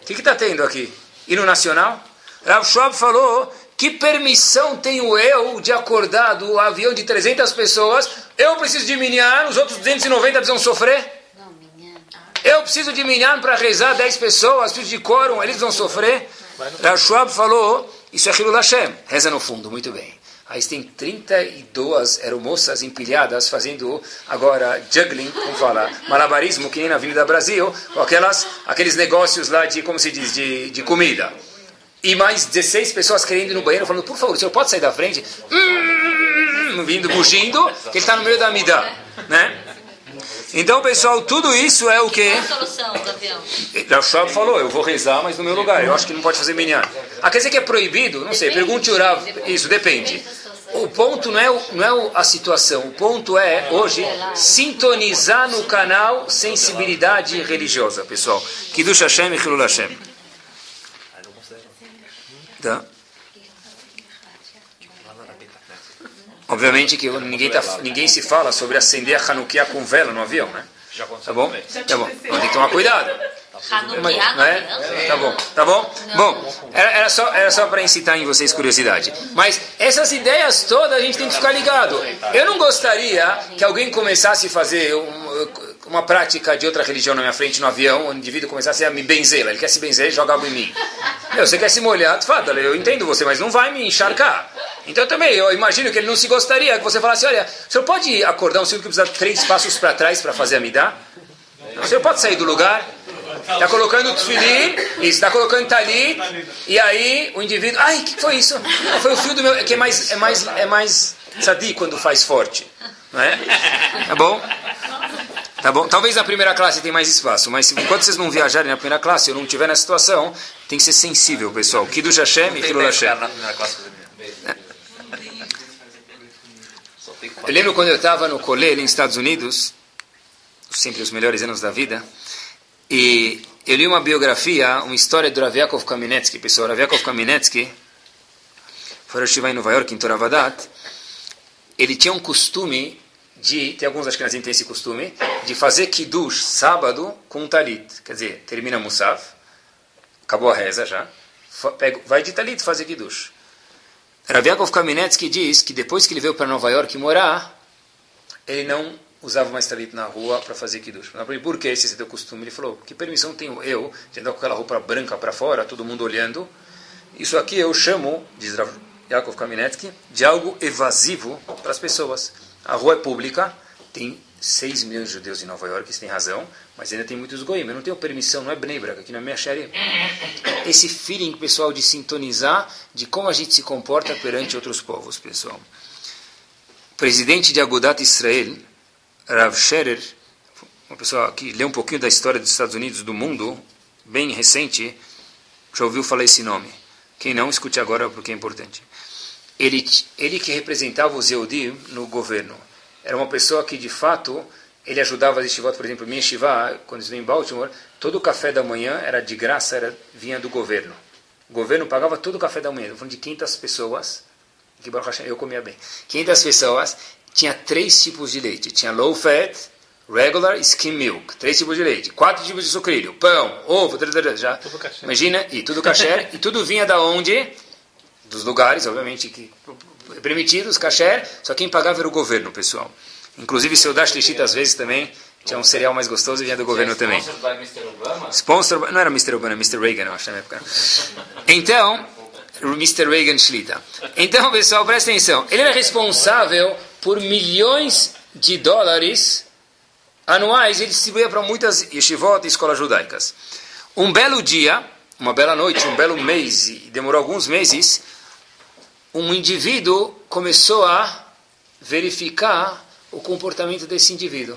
O que está tendo aqui? Hino nacional? Rav Schwab falou, que permissão tenho eu de acordar do avião de 300 pessoas? Eu preciso de minyan, os outros 290 precisam sofrer? Eu preciso de minyan para rezar 10 pessoas, preciso de quórum, eles vão sofrer? Rav Schwab falou, isso é Hilul Hashem, reza no fundo, muito bem. Aí tem 32 aeromoças empilhadas fazendo agora juggling, como fala, malabarismo, que nem na Avenida Brasil, com aquelas, aqueles negócios lá de, como se diz, de, de comida. E mais 16 pessoas querendo ir no banheiro, falando, por favor, o senhor pode sair da frente? Hum, hum, hum, vindo, bugindo, que ele está no meio da mida, né? Então, pessoal, tudo isso é o quê? Qual a solução, Gabriel? O falou, eu vou rezar, mas no meu lugar. Eu acho que não pode fazer minyan. Ah, quer dizer que é proibido? Não sei, pergunte o Rav. Isso, depende. O ponto não é, não é a situação, o ponto é, hoje, sintonizar no canal sensibilidade religiosa, pessoal. Kiddush Hashem e Hilul Hashem. Tá? Obviamente que ninguém, tá, ninguém se fala sobre acender a Hanukkah com vela no avião, né? Tá bom? Tá bom. Então tem que tomar cuidado. Hanukkah Não é? Tá bom, tá bom? Bom, era, era só, era só para incitar em vocês curiosidade. Mas essas ideias todas a gente tem que ficar ligado. Eu não gostaria que alguém começasse a fazer um, uma prática de outra religião na minha frente no avião, o indivíduo começasse a me benzer. Ele quer se benzer e joga água em mim. Meu, você quer se molhar, fada, eu entendo você, mas não vai me encharcar. Então também, eu imagino que ele não se gostaria que você falasse, olha, o senhor pode acordar um senhor que precisa três passos para trás para fazer a midá? O senhor pode sair do lugar? Está colocando o tefilim, está colocando tali, e aí o indivíduo, ai, o que foi isso? Foi o fio do meu, que é mais, é mais, é mais sadi quando faz forte, não é? Tá bom? Tá bom? Talvez na primeira classe tenha mais espaço, mas enquanto vocês não viajarem na primeira classe, eu não estiver nessa situação, tem que ser sensível, pessoal. Kiddush Hashem e Hilul Hashem. Eu lembro quando eu estava no colégio nos Estados Unidos, sempre os melhores anos da vida, e eu li uma biografia, uma história do Rav Yaakov Kamenetsky, pessoal. Rav Yaakov Kamenetsky foi a em Nova York, em Toravadat. Ele tinha um costume de, tem alguns acho que têm esse costume, de fazer kiddush sábado com talit. Quer dizer, termina Musaf, acabou a reza já, vai de talit fazer kiddush. Rav Yaakov Kamenetsky diz que depois que ele veio para Nova York morar, ele não usava mais talit na rua para fazer kiddush. Por que esse é teu costume? Ele falou, que permissão tenho eu de andar com aquela roupa branca para fora, todo mundo olhando? Isso aqui eu chamo, diz Rav Yaakov Kamenetsky, de algo evasivo para as pessoas. A rua é pública, tem 6 milhões de judeus em Nova York, isso tem razão, mas ainda tem muitos goim. Eu não tenho permissão, não é Bnei Brak, aqui na minha xeria. Esse feeling, pessoal, de sintonizar de como a gente se comporta perante outros povos, pessoal. O presidente de Agudat Israel, Rav Scherer, uma pessoa que lê um pouquinho da história dos Estados Unidos, do mundo, bem recente, já ouviu falar esse nome. Quem não, escute agora porque é importante. Ele, ele que representava os Yehudim no governo era uma pessoa que, de fato, ele ajudava as voto, por exemplo, minha Shiva, quando eles em Baltimore, todo o café da manhã era de graça, era, vinha do governo. O governo pagava todo o café da manhã. Estou falando de 500 pessoas, que eu comia bem. 500 pessoas, tinha três tipos de leite. Tinha low fat, regular skim milk. Três tipos de leite. Quatro tipos de sucrilho. Pão, ovo, já. Tudo imagina, e tudo caché. e tudo vinha da onde? Dos lugares, obviamente, que permitidos, kasher, só quem pagava era o governo, pessoal. Inclusive, seu Dash Lishit, às vezes, também tinha um cereal mais gostoso e vinha do governo também. Sponsor, não era Mr. Obama, Mr. Reagan, eu acho, na época. Então, Mr. Reagan Shlita. Então, pessoal, presta atenção. Ele era responsável por milhões de dólares anuais, ele distribuía para muitas yeshivot e escolas judaicas. Um belo dia, uma bela noite, um belo mês, e demorou alguns meses, um indivíduo começou a verificar o comportamento desse indivíduo.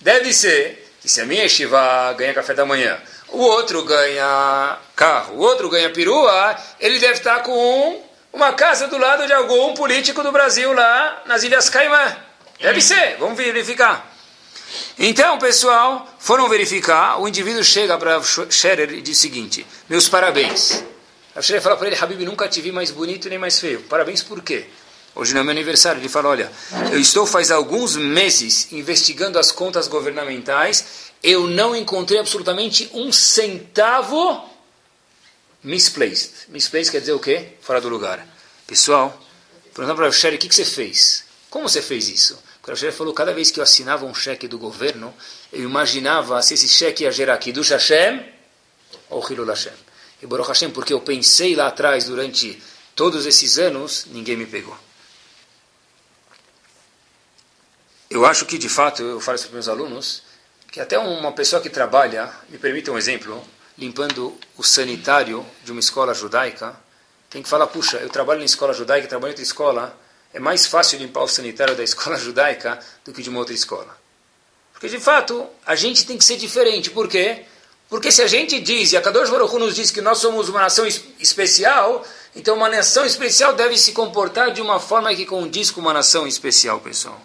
Deve ser que se a minha yeshiva ganha café da manhã, o outro ganha carro, o outro ganha perua, ele deve estar com uma casa do lado de algum político do Brasil lá nas Ilhas Caimã. Deve ser, vamos verificar. Então, pessoal, foram verificar, o indivíduo chega para Scherer e diz o seguinte, meus parabéns. A Scherer fala para ele, Habib, nunca te vi mais bonito nem mais feio. Parabéns por quê? Hoje não é meu aniversário. Ele fala, olha, eu estou faz alguns meses investigando as contas governamentais, eu não encontrei absolutamente um centavo misplaced. Misplaced quer dizer o quê? Fora do lugar. Pessoal, perguntando para o Scherer, o que, que você fez? Como você fez isso? O Rav falou, cada vez que eu assinava um cheque do governo, eu imaginava se esse cheque ia gerar aqui do Hashem ou Hilul Hashem. E Baruch Hashem, porque eu pensei lá atrás, durante todos esses anos, ninguém me pegou. Eu acho que, de fato, eu falo isso para meus alunos, que até uma pessoa que trabalha, me permita um exemplo, limpando o sanitário de uma escola judaica, tem que falar, puxa, eu trabalho em escola judaica, trabalho em outra escola, é mais fácil limpar o sanitário da escola judaica do que de uma outra escola. Porque, de fato, a gente tem que ser diferente. Por quê? Porque se a gente diz, e a Kadosh Baruch nos diz que nós somos uma nação especial, então uma nação especial deve se comportar de uma forma que condiz com uma nação especial, pessoal.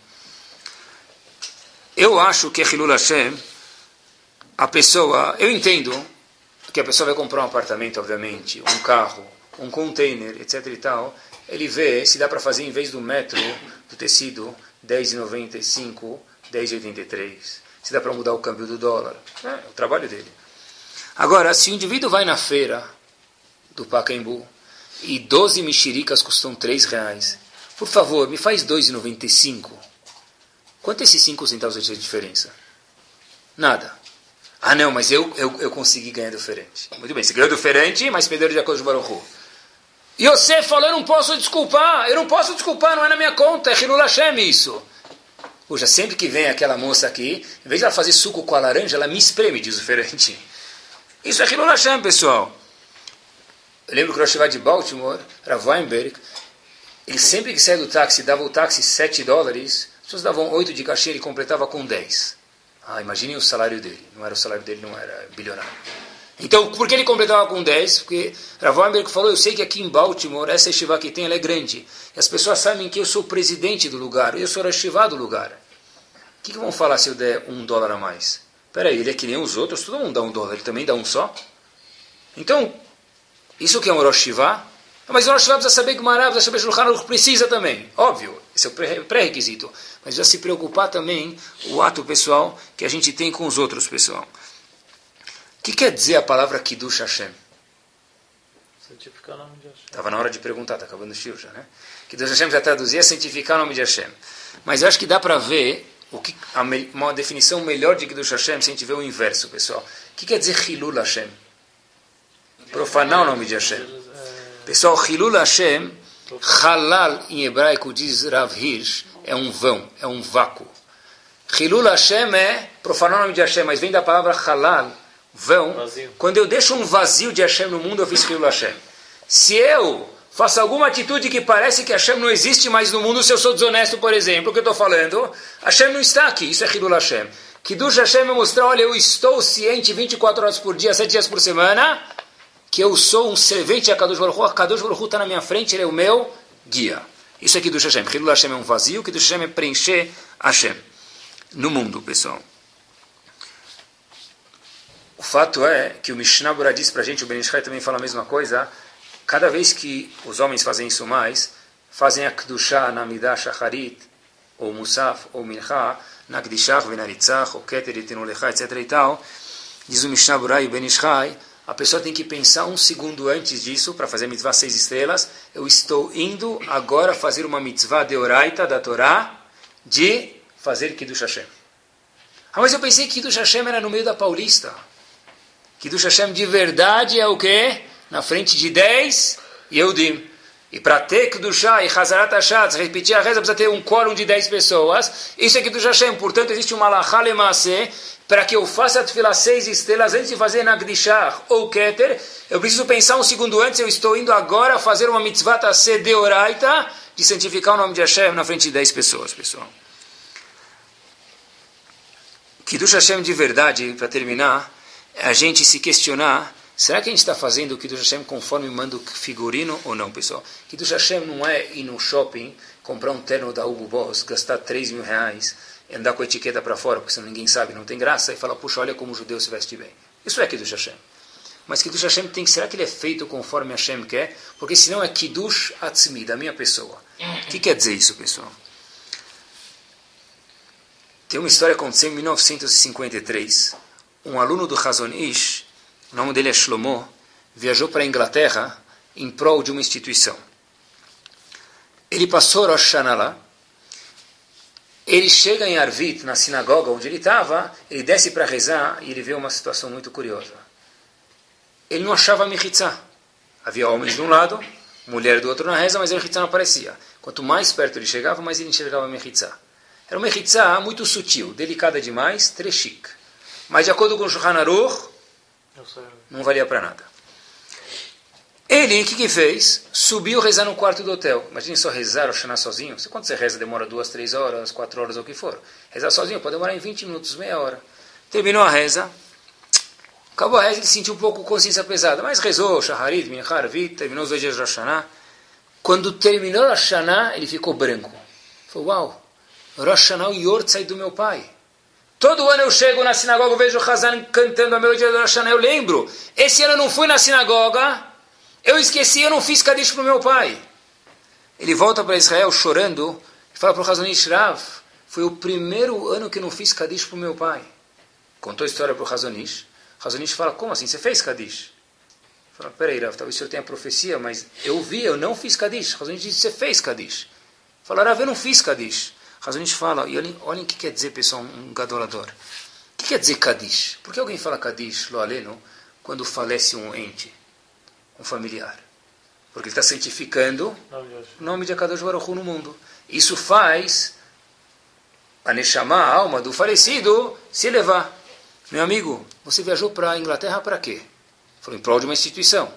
Eu acho que Hilul Hashem, a pessoa, eu entendo que a pessoa vai comprar um apartamento, obviamente, um carro, um container, etc e tal, ele vê se dá para fazer, em vez do metro do tecido, 10,95, 10,83. Se dá para mudar o câmbio do dólar. É, é o trabalho dele. Agora, se o indivíduo vai na feira do Pacaembu e 12 mexericas custam 3 reais, por favor, me faz 2,95. Quanto esses 5 centavos de diferença? Nada. Ah, não, mas eu, eu, eu consegui ganhar diferente. Muito bem, você ganhou diferente, mas perdeu de acordo com o Baruch e você falou, eu não posso desculpar, eu não posso desculpar, não é na minha conta, é Hilul Hashem isso. Puxa, sempre que vem aquela moça aqui, em vez de ela fazer suco com a laranja, ela me espreme, diz o ferente. Isso é Hilul Hashem, pessoal. Eu lembro que o Rosh de Baltimore, era Weinberg, ele sempre que saía do táxi, dava o táxi 7 dólares, as pessoas davam 8 de cachê, ele completava com 10. Ah, imaginem o salário dele. Não era o salário dele, não era bilionário. Então, por que ele completava com 10? Porque Rav falou, eu sei que aqui em Baltimore, essa estiva que tem, ela é grande. E as pessoas sabem que eu sou presidente do lugar, eu sou a estiva do lugar. O que, que vão falar se eu der um dólar a mais? Peraí, ele é que nem os outros, todo mundo dá um dólar, ele também dá um só? Então, isso que é um Rosh Hashivah? Mas o Rosh precisa saber que Marav, precisa saber Shulchan Aruch, precisa também. Óbvio, esse é o pré-requisito. Mas já se preocupar também o ato pessoal que a gente tem com os outros, pessoal. O que quer dizer a palavra Kiddush Hashem? Santificar o nome de Hashem. Estava na hora de perguntar, está acabando o estilo já, né? Kiddush Hashem já traduzia santificar o nome de Hashem. Mas eu acho que dá para ver o que, a, uma definição melhor de Kiddush Hashem se a gente vê o inverso, pessoal. O que quer dizer Hilul Hashem? Profanar o nome de Hashem. Pessoal, Hilul Hashem, Halal em hebraico diz Rav Hirsch, é um vão, é um vácuo. Hilul Hashem é profanar o nome de Hashem, mas vem da palavra Halal, vão. Vazio. Quando eu deixo um vazio de Hashem no mundo, eu fiz Hilul Hashem. Se eu faço alguma atitude que parece que Hashem não existe mais no mundo, se eu sou desonesto, por exemplo, o que eu estou falando, Hashem não está aqui, isso é Hilul Hashem. Kiddush Hashem é mostrar, olha, eu estou ciente 24 horas por dia, 7 dias por semana, que eu sou um servente a Kadosh Baruch Hu, Kadosh Baruch está na minha frente, ele é o meu guia. Isso é Kiddush Hashem. Hilul Hashem é um vazio, Kiddush Hashem é preencher Hashem. No mundo, pessoal. O fato é que o Mishnah Bura diz para a gente, o Ben Ishai também fala a mesma coisa, cada vez que os homens fazem isso mais, fazem a Kedushah na Midah Shacharit, ou Musaf, ou Mincha, na Kdishach, Venaritzach, ou Keter, Itenulecha, etc. e tal, diz o Mishnah Bura e o Ben Ishai, a pessoa tem que pensar um segundo antes disso, para fazer a mitzvah seis estrelas, eu estou indo agora fazer uma mitzvah de oraita da Torá, de fazer Kiddush Hashem. Ah, mas eu pensei que Kiddush Hashem era no meio da Paulista. Kiddush Hashem de verdade é o quê? Na frente de 10 Yehudim. E para ter Kiddushah e Hazarat Hashatz, repetir a reza, precisa ter um quórum de 10 pessoas. Isso é Kiddush Hashem. Portanto, existe uma Malachá Lemase para que eu faça a Tfilah seis estrelas antes de fazer Nagdishah ou Keter. Eu preciso pensar um segundo antes, eu estou indo agora fazer uma mitzvah de Oraita, de santificar o nome de Hashem na frente de 10 pessoas, pessoal. Kiddush Hashem de verdade, para terminar, é a gente se questionar, será que a gente está fazendo o Kiddush Hashem conforme manda o figurino ou não, pessoal? Kiddush Hashem não é ir no shopping, comprar um terno da Hugo Boss, gastar 3 mil reais, andar com a etiqueta para fora, porque senão ninguém sabe, não tem graça, e falar, puxa, olha como o judeu se veste bem. Isso é Kiddush Hashem. Mas Kiddush Hashem tem que, será que ele é feito conforme Hashem quer? Porque senão é Kiddush Atzmi, da minha pessoa. O que quer dizer isso, pessoal? Tem uma história que aconteceu em 1953. Um aluno do Hazon Ish, o nome dele é Shlomo, viajou para a Inglaterra em prol de uma instituição. Ele passou Rosh Hashanah lá. Ele chega em Arvit, na sinagoga onde ele estava, ele desce para rezar e ele vê uma situação muito curiosa. Ele não achava a Mechitzah. Havia homens de um lado, mulher do outro na reza, mas a Mechitzah não aparecia. Quanto mais perto ele chegava, mais ele enxergava a Mechitzah. Era uma Mechitzah muito sutil, delicada demais, trechik. Mas de acordo com o Shulchan Aruch, não valia para nada. Ele, o que, que fez? Subiu rezar no quarto do hotel. Imagine só rezar ou chanar sozinho. Quando você reza, demora duas, três horas, quatro horas, ou o que for. Rezar sozinho pode demorar em 20 minutos, meia hora. Terminou a reza. Acabou a reza, ele sentiu um pouco consciência pesada. Mas rezou, Shaharit, Minchar, Vit, terminou os dois dias de Rosh Quando terminou Rosh Hashanah, ele ficou branco. Falou, uau, Rosh o Yortzai do meu pai. Todo ano eu chego na sinagoga, vejo o Hazan cantando a melodia do Hashanah, eu lembro. Esse ano eu não fui na sinagoga, eu esqueci, eu não fiz Kadish para o meu pai. Ele volta para Israel chorando e fala para o Hazan Rav, foi o primeiro ano que eu não fiz Kadish para o meu pai. Contou a história para o Hazanish. Hazanish fala, como assim, você fez Kadish? Fala, peraí, Rav, talvez o senhor tenha profecia, mas eu vi, eu não fiz Kadish. Hazanish disse, você fez Kadish. Fala, Rav, eu não fiz Kadish. Hazanish fala, e olhem, olhem o que quer dizer, pessoal, um gadolador. O que quer dizer Kadish? Por que alguém fala Kadish, lo aleno, quando falece um ente, um familiar? Porque ele está santificando o nome de Akadosh Baruch no mundo. Isso faz a Neshama, a alma do falecido, se elevar. Meu amigo, você viajou para a Inglaterra para quê? Foi em prol de uma instituição.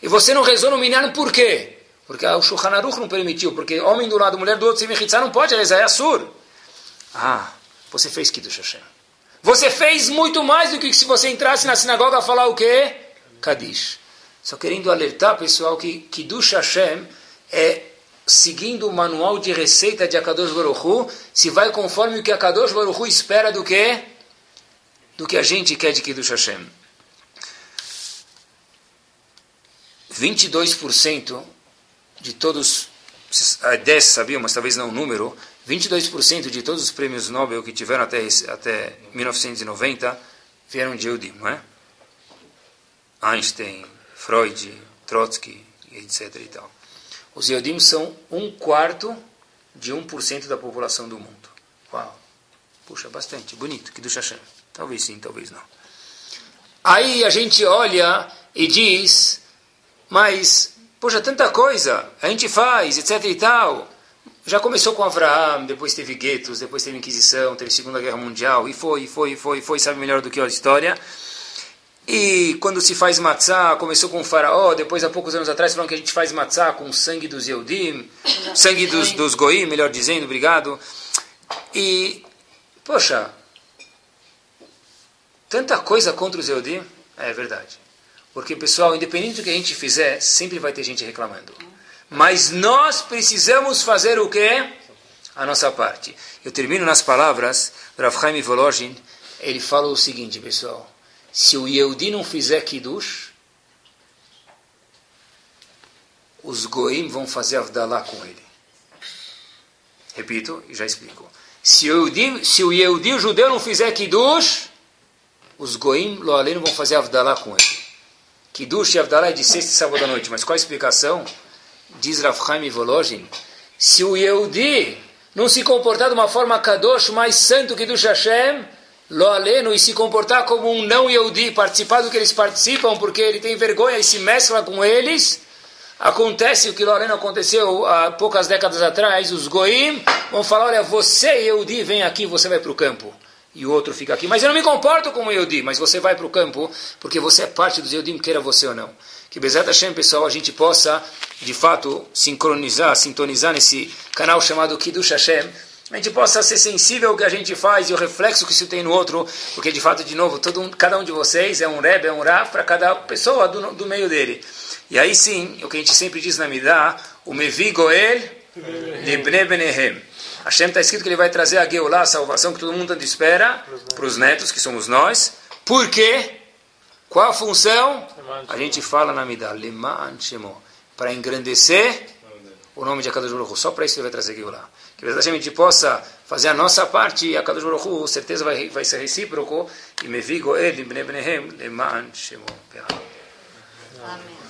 E você não rezou no Minyan por quê? Porque o Shulchan Aruch não permitiu, porque homem do lado, mulher do outro, se mechitzá, não pode rezar, é assur. Ah, você fez Kiddush Hashem. Você fez muito mais do que se você entrasse na sinagoga a falar o quê? Kadish. Só querendo alertar, pessoal, que Kiddush Hashem é seguindo o manual de receita de Akadosh Baruch Hu, se vai conforme o que Akadosh Baruch Hu espera do quê? Do que a gente quer de Kiddush Hashem. 22% de todos, 10 sabiam, mas talvez não o número, 22% de todos os prêmios Nobel que tiveram até, até 1990 vieram de Eudim, não é? Einstein, Freud, Trotsky, etc. E tal. Os Eudim são um quarto de 1% da população do mundo. Uau! Puxa, bastante, bonito, que do Hashem. Talvez sim, talvez não. Aí a gente olha e diz, mas Poxa, tanta coisa, a gente faz, etc e tal. Já começou com Abraão, depois teve guetos, depois teve Inquisição, teve Segunda Guerra Mundial, e foi, foi, foi, foi, sabe melhor do que a história. E quando se faz matzá, começou com o faraó, depois há poucos anos atrás falaram que a gente faz matzá com sangue dos Yehudim, sangue dos, dos Goim, melhor dizendo, obrigado. E, poxa, tanta coisa contra os Yehudim, é verdade. Porque, pessoal, independente do que a gente fizer, sempre vai ter gente reclamando. Mas nós precisamos fazer o quê? A nossa parte. Eu termino nas palavras do Rav Chaim Volozhin. Ele fala o seguinte, pessoal. Se o Yehudi não fizer Kiddush, os Goim vão fazer Avdalá com ele. Repito e já explico. Se o Yehudi, se o, Yehudi, o judeu, não fizer Kiddush, os Goim, lo além, vão fazer Avdalá com ele. Kiddush e Avdalah é de sexta e sábado à noite. Mas qual a explicação? Diz Rav Chaim Volozhin. Se o Yehudi não se comportar de uma forma Kadosh, mais santo que do Hashem, lo aleno, e se comportar como um não Yehudi, participar do que eles participam, porque ele tem vergonha e se mescla com eles, acontece o que lo aleno aconteceu há poucas décadas atrás, os Goim vão falar, olha, você Yehudi, vem aqui, você vai para o campo e o outro fica aqui. Mas eu não me comporto como Yehudi, mas você vai para o campo porque você é parte dos Yehudim, queira você ou não. Que Bezat Hashem, pessoal, a gente possa, de fato, sincronizar, sintonizar nesse canal chamado Kiddush Hashem, a gente possa ser sensível ao que a gente faz e o reflexo que isso tem no outro, porque de fato, de novo, todo um, cada um de vocês é um Rebbe, é um Rav para cada pessoa do, do meio dele. E aí sim, o que a gente sempre diz na Midah, o Mevi Goel Libne Benehem. Hashem está escrito que ele vai trazer a Geulah, a salvação que todo mundo tanto espera, para os netos, que somos nós. Por quê? Qual a função? A gente fala na Midah, Leman Shemo, para engrandecer o nome de Akadosh Baruch. Só para isso ele vai trazer Geulah. Que a gente possa fazer a nossa parte e Akadosh Baruch certeza vai, vai ser recíproco. E Mevi Goel Libne Benehem Leman Shemo. Amém.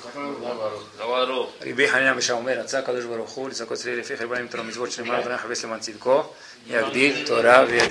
ריבי חנינא ושאומר, רצה הקדוש ברוך הוא לזכות צלילי לפי חרבנים תורה מצוות שנאמר בני חפש למען צדקו, יגדיל תורה וידין.